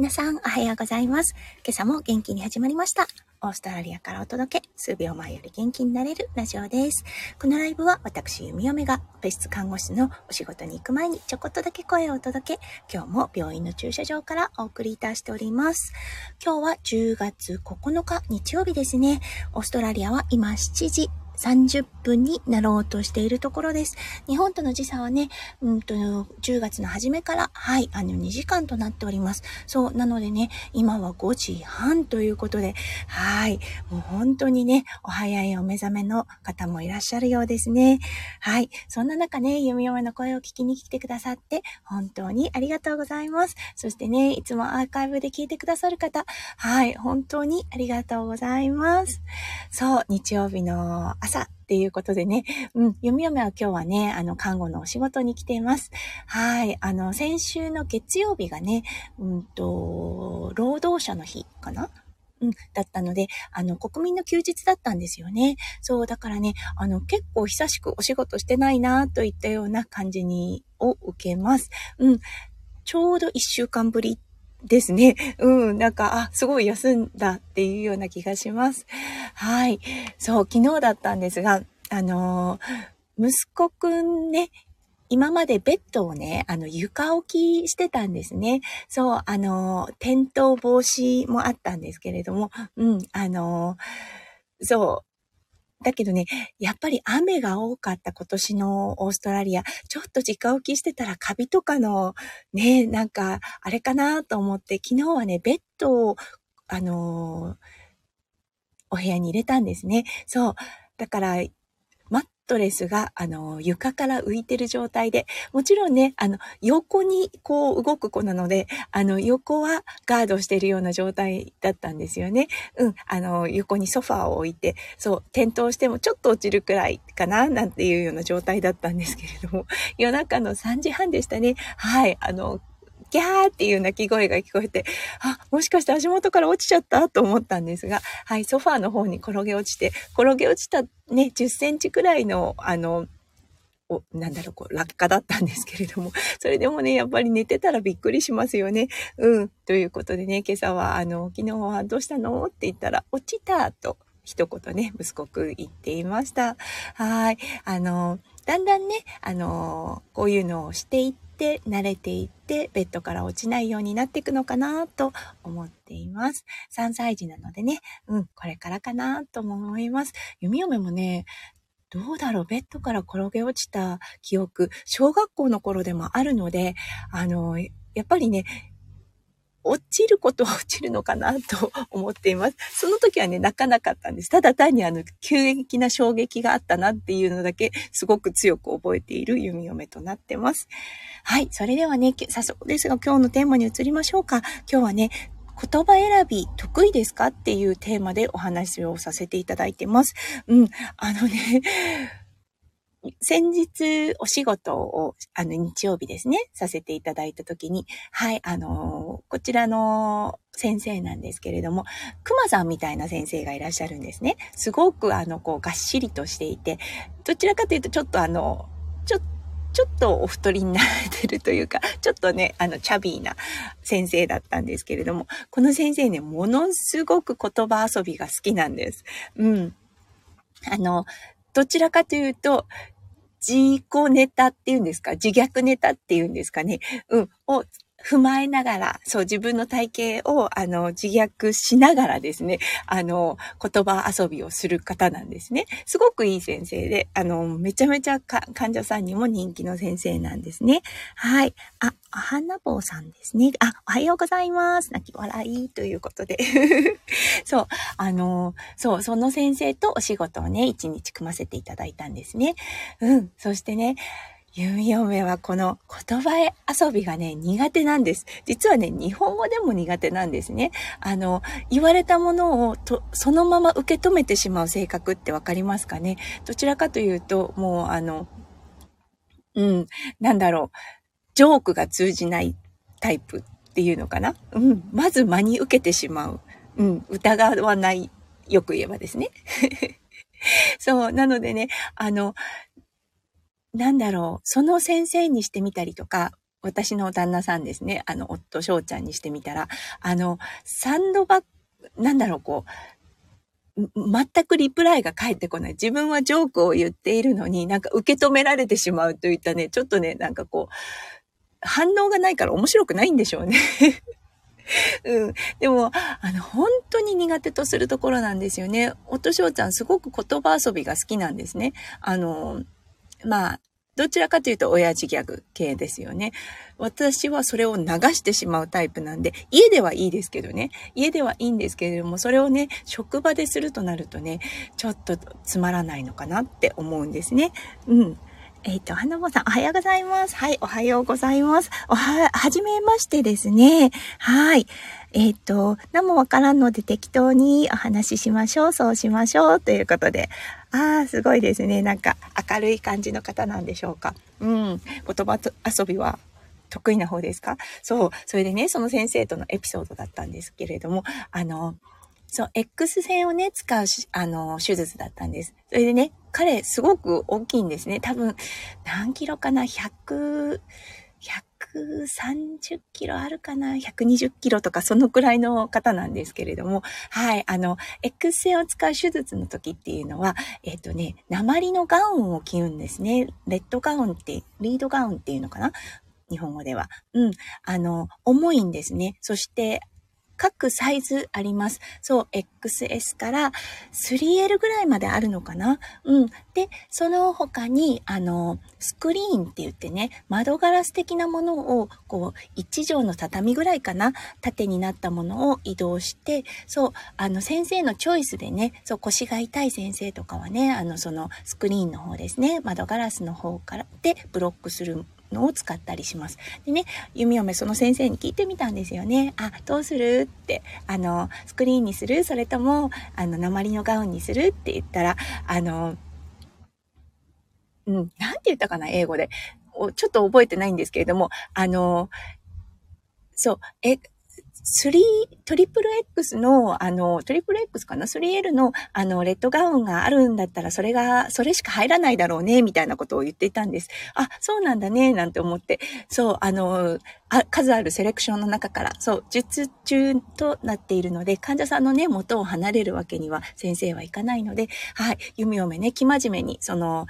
皆さん、おはようございます。今朝も元気に始まりました。オーストラリアからお届け、数秒前より元気になれるラジオです。このライブは私、弓嫁が別室看護師のお仕事に行く前にちょこっとだけ声をお届け、今日も病院の駐車場からお送りいたしております。今日は10月9日日曜日ですね。オーストラリアは今7時30分になろうとしているところです。日本との時差はね、うんと、10月の初めから、はい、あの、2時間となっております。そう、なのでね、今は5時半ということで、はい、もう本当にね、お早いお目覚めの方もいらっしゃるようですね。はい、そんな中ね、ゆみよめの声を聞きに来てくださって、本当にありがとうございます。そしてね、いつもアーカイブで聞いてくださる方、はい、本当にありがとうございます。そう、日曜日の朝っていうことでね、うん、読み読めは今日はね、あの、看護のお仕事に来ています。はい。あの、先週の月曜日がね、うんと、労働者の日かな？うん、だったので、あの、国民の休日だったんですよね。そう、だからね、あの、結構久しくお仕事してないなといったような感じに、を受けます。うん、ちょうど一週間ぶりですね。うん、なんか、あ、すごい休んだっていうような気がします。はい。そう、昨日だったんですが、あのー、息子くんね、今までベッドをね、あの、床置きしてたんですね。そう、あのー、転倒防止もあったんですけれども、うん、あのー、そう、だけどね、やっぱり雨が多かった今年のオーストラリア、ちょっと直置きしてたらカビとかのね、なんか、あれかなと思って、昨日はね、ベッドを、あのー、お部屋に入れたんですね。そう。だから、トレスが、あの、床から浮いてる状態で、もちろんね、あの、横にこう動く子なので、あの、横はガードしてるような状態だったんですよね。うん、あの、横にソファーを置いて、そう、転倒してもちょっと落ちるくらいかな、なんていうような状態だったんですけれども、夜中の3時半でしたね。はい、あの、ギャーっていう鳴き声が聞こえて、あ、もしかして足元から落ちちゃった？と思ったんですが、はい、ソファーの方に転げ落ちて、転げ落ちたね、10センチくらいの、あの、お、なんだろう、こう、落下だったんですけれども、それでもね、やっぱり寝てたらびっくりしますよね。うん。ということでね、今朝は、あの、昨日はどうしたの？って言ったら、落ちたと、一言ね、息子くん言っていました。はい。あの、だんだんね、あの、こういうのをしていって、慣れていってベッドから落ちないようになっていくのかなと思っています。3歳児なのでね、うん、これからかなと思います。弓嫁もね、どうだろうベッドから転げ落ちた記憶、小学校の頃でもあるので、あの、やっぱりね、落ちることは落ちるのかなと思っています。その時はね、泣かなかったんです。ただ単にあの、急激な衝撃があったなっていうのだけ、すごく強く覚えている弓嫁となってます。はい。それではね、早速ですが今日のテーマに移りましょうか。今日はね、言葉選び得意ですかっていうテーマでお話をさせていただいてます。うん。あのね、先日お仕事を、あの、日曜日ですね、させていただいたときに、はい、あのこちらの先生なんですけれども、熊さんみたいな先生がいらっしゃるんですね。すごく、あの、こう、がっしりとしていて、どちらかというと、ちょっとあの、ちょっと、ちょっとお太りになれてるというか、ちょっとね、あの、チャビーな先生だったんですけれども、この先生ね、ものすごく言葉遊びが好きなんです。うん。あの、どちらかというと、自己ネタっていうんですか？自虐ネタっていうんですかね？うん。を踏まえながら、そう、自分の体型を、あの、自虐しながらですね、あの、言葉遊びをする方なんですね。すごくいい先生で、あの、めちゃめちゃ患者さんにも人気の先生なんですね。はい。あ、お花坊さんですね。あ、おはようございます。泣き笑いということで。そう、あの、そう、その先生とお仕事をね、一日組ませていただいたんですね。うん。そしてね、弓嫁はこの言葉遊びがね、苦手なんです。実はね、日本語でも苦手なんですね。あの、言われたものをと、そのまま受け止めてしまう性格ってわかりますかね？どちらかというと、もうあの、うん、なんだろう、ジョークが通じないタイプっていうのかな？うん、まず真に受けてしまう。うん、疑わない。よく言えばですね。そう、なのでね、あの、なんだろう、その先生にしてみたりとか、私の旦那さんですね、あの、夫翔ちゃんにしてみたら、あの、サンドバッグ、なんだろう、こう、全くリプライが返ってこない。自分はジョークを言っているのに、なんか受け止められてしまうといったね、ちょっとね、なんかこう、反応がないから面白くないんでしょうね。うん。でも、あの、本当に苦手とするところなんですよね。夫翔ちゃんすごく言葉遊びが好きなんですね。あの、まあ、どちらかというと親父ギャグ系ですよね。私はそれを流してしまうタイプなんで、家ではいいですけどね。家ではいいんですけれども、それをね、職場でするとなるとね、ちょっとつまらないのかなって思うんですね。うん。えっ、ー、と、花坊さん、おはようございます。はい、おはようございます。おは、はじめましてですね。はい。えっ、ー、と、何もわからんので適当にお話ししましょう、そうしましょう、ということで。ああ、すごいですね。なんか、明るい感じの方なんでしょうか。うん。言葉遊びは得意な方ですか？そう。それでね、その先生とのエピソードだったんですけれども、あの、そう、X 線をね、使うあの、手術だったんです。それでね、彼、すごく大きいんですね。多分、何キロかな ?100、130キロあるかな ?120 キロとかそのくらいの方なんですけれども、はい、あの、X 線を使う手術の時っていうのは、えっ、ー、とね、鉛のガウンを着るんですね。レッドガウンって、リードガウンっていうのかな？日本語では。うん。あの、重いんですね。そして、各サイズあります。そう、XS から 3L ぐらいまであるのかなうん。で、その他に、あの、スクリーンって言ってね、窓ガラス的なものを、こう、一畳の畳ぐらいかな縦になったものを移動して、そう、あの、先生のチョイスでね、そう、腰が痛い先生とかはね、あの、その、スクリーンの方ですね、窓ガラスの方からでブロックするのを使ったりします。でね、弓嫁その先生に聞いてみたんですよね。あ、どうする？って、あの、スクリーンにする？それとも、あの、鉛のガウンにする？って言ったら、あの、うん、なんて言ったかな、英語で。ちょっと覚えてないんですけれども、あの、そう、え、3、トリプル X の、あの、トリプル X かな ?3L の、あの、レッドガウンがあるんだったら、それが、それしか入らないだろうね、みたいなことを言っていたんです。あ、そうなんだね、なんて思って。そう、あの、あ数あるセレクションの中から、そう、術中となっているので、患者さんのね、元を離れるわけには先生はいかないので、はい、弓嫁ね、生真面目に、その、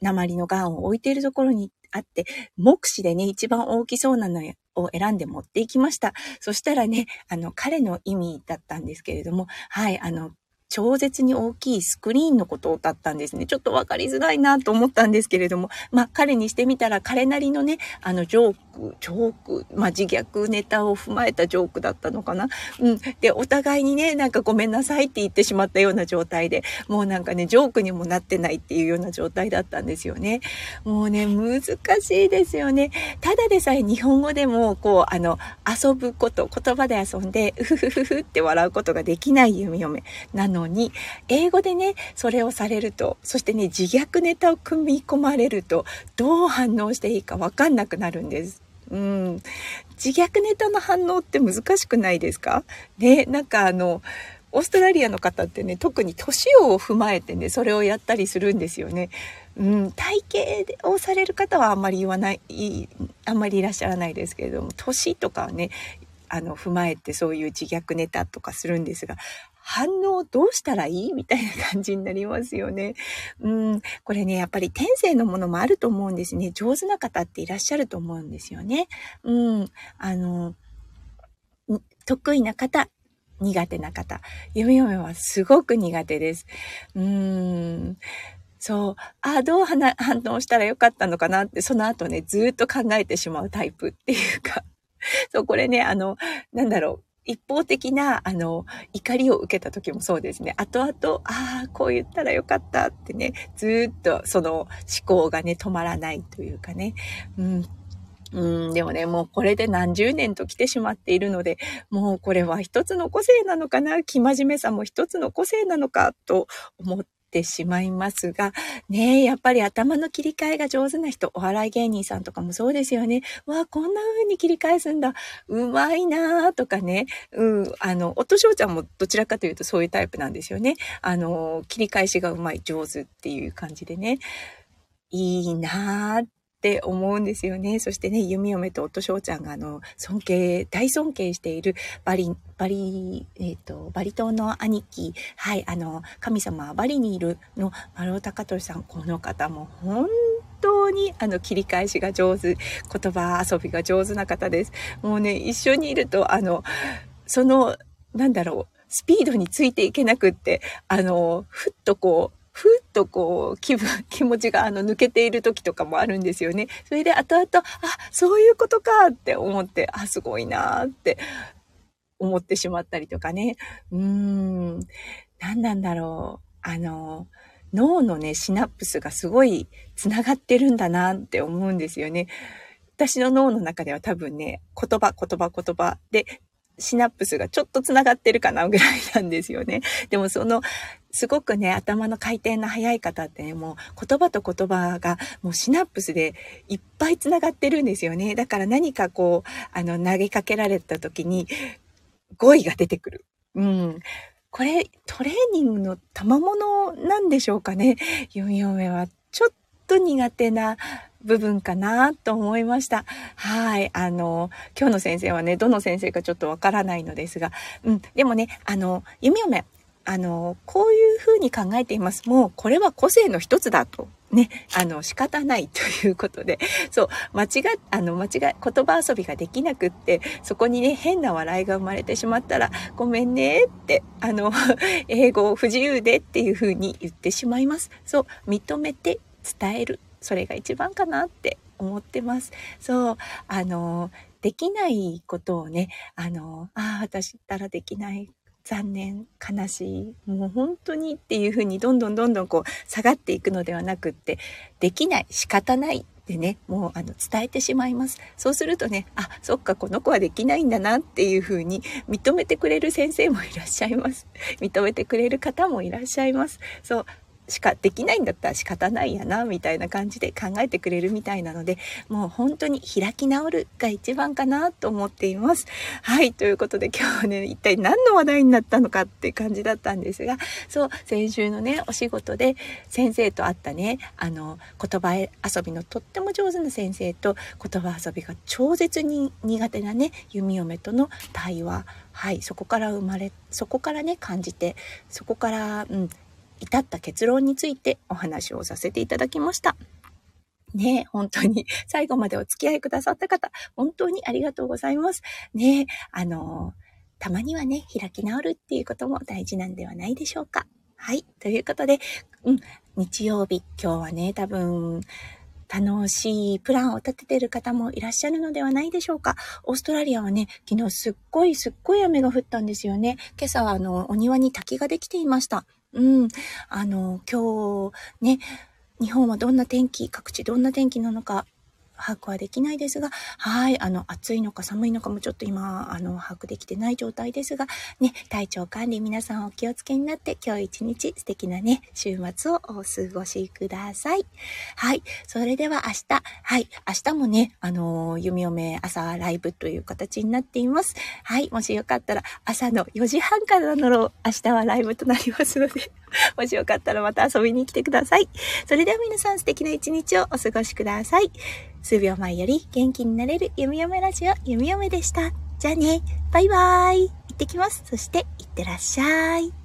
鉛のガンを置いているところにあって、目視でね、一番大きそうなのを選んで持っていきました。そしたらね、あの、彼の意味だったんですけれども、はい、あの、超絶に大きいスクリーンのことだったんですね。ちょっとわかりづらいなと思ったんですけれども、まあ彼にしてみたら彼なりのね、あのジョーク、ジョーク、まあ自虐ネタを踏まえたジョークだったのかな。うん。で、お互いにね、なんかごめんなさいって言ってしまったような状態で、もうなんかね、ジョークにもなってないっていうような状態だったんですよね。もうね、難しいですよね。ただでさえ日本語でも、こう、あの、遊ぶこと、言葉で遊んで、うふふふふって笑うことができない弓嫁なののに、英語でね、それをされると、そしてね、自虐ネタを組み込まれると、どう反応していいかわかんなくなるんです。うん。自虐ネタの反応って難しくないですか？ね、なんかあの、オーストラリアの方ってね、特に年を踏まえてね、それをやったりするんですよね。うん、体型をされる方はあんまり言わない、あんまりいらっしゃらないですけれども、年とかはね、あの、踏まえてそういう自虐ネタとかするんですが、反応どうしたらいい？みたいな感じになりますよね。うん、これね、やっぱり天性のものもあると思うんですね。上手な方っていらっしゃると思うんですよね。うん、あの、得意な方、苦手な方。読み読めはすごく苦手です。うーん。そう。あ、どう反応したらよかったのかなって、その後ね、ずっと考えてしまうタイプっていうか。そう、これね、あの、なんだろう。一方的な、あの、怒りを受けた時もそうですね。後々、ああ、こう言ったらよかったってね、ずっとその思考がね、止まらないというかね。うん、うん、でもね、もうこれで何十年と来てしまっているので、もうこれは一つの個性なのかな、生真面目さも一つの個性なのか？と思っってしまいますが、ねやっぱり頭の切り替えが上手な人、お笑い芸人さんとかもそうですよね。わあ、こんな風に切り返すんだ。うまいなーとかね。うん、あの、夫翔ちゃんもどちらかというとそういうタイプなんですよね。あの、切り返しがうまい、上手っていう感じでね。いいなーっって思うんですよね。そしてね、弓嫁と夫翔ちゃんがあの、尊敬、大尊敬しているバリ、バリ、えっ、ー、と、バリ島の兄貴、はい、あの、神様はバリにいるの丸尾隆俊さん、この方も本当にあの切り返しが上手、言葉遊びが上手な方です。もうね、一緒にいると、あの、その、なんだろう、スピードについていけなくって、あの、ふっとこう、ふっとこう、気分、気持ちがあの抜けている時とかもあるんですよね。それで後々、あ、そういうことかって思って、あ、すごいなって思ってしまったりとかね。うーん、何なんだろう。あの、脳のね、シナプスがすごい繋がってるんだなって思うんですよね。私の脳の中では多分ね、言葉、言葉、言葉で、シナプスがちょっと繋がってるかなぐらいなんですよね。でもその、すごくね、頭の回転の速い方ってね、もう言葉と言葉がもうシナプスでいっぱい繋がってるんですよね。だから何かこう、あの、投げかけられた時に語彙が出てくる。うん。これ、トレーニングの賜物なんでしょうかね。44名はちょっと苦手な部分かなと思いました。はい。あの、今日の先生はね、どの先生かちょっとわからないのですが、うん。でもね、あの、弓嫁、あの、こういうふうに考えています。もう、これは個性の一つだと。ね、あの、仕方ないということで、そう、間違、あの、間違、言葉遊びができなくって、そこにね、変な笑いが生まれてしまったら、ごめんねって、あの、英語を不自由でっていうふうに言ってしまいます。そう、認めて伝える。それが一番かなって思ってます。そう、あの、できないことをね、あの、ああ、私ったらできない残念、悲しい、もう本当にっていうふうにどんどんどんどんこう下がっていくのではなくって、できない、仕方ないってね、もうあの伝えてしまいます。そうするとね、あ、そっか、この子はできないんだなっていうふうに認めてくれる先生もいらっしゃいます。認めてくれる方もいらっしゃいます。そう、しかできないんだったら仕方ないやな、みたいな感じで考えてくれるみたいなので、もう本当に開き直るが一番かなと思っています。はい、ということで今日はね、一体何の話題になったのかって感じだったんですが、そう、先週のね、お仕事で先生と会ったね、あの、言葉遊びのとっても上手な先生と言葉遊びが超絶に苦手なね、弓嫁との対話、はい、そこから生まれ、そこからね、感じて、そこから、うん、至った結論についてお話をさせていただきました。ね本当に 最後までお付き合いくださった方、本当にありがとうございます。ねあのたまにはね、開き直るっていうことも大事なんではないでしょうか。はい。ということで、うん、日曜日、今日はね、多分、楽しいプランを立ててる方もいらっしゃるのではないでしょうか。オーストラリアはね、昨日すっごいすっごい雨が降ったんですよね。今朝はあの、お庭に滝ができていました。うん。あの、今日ね、日本はどんな天気、各地どんな天気なのか、把握はできないですが、はい、あの、暑いのか寒いのかもちょっと今、あの、把握できてない状態ですが、ね、体調管理皆さんお気をつけになって、今日一日素敵なね、週末をお過ごしください。はい、それでは明日、はい、明日もね、あの、弓嫁朝ライブという形になっています。はい、もしよかったら朝の4時半からの明日はライブとなりますので、もしよかったらまた遊びに来てください。それでは皆さん素敵な一日をお過ごしください。数秒前より元気になれる弓嫁ラジオ弓嫁でした。じゃあね、バイバーイ。行ってきます。そして、いってらっしゃい。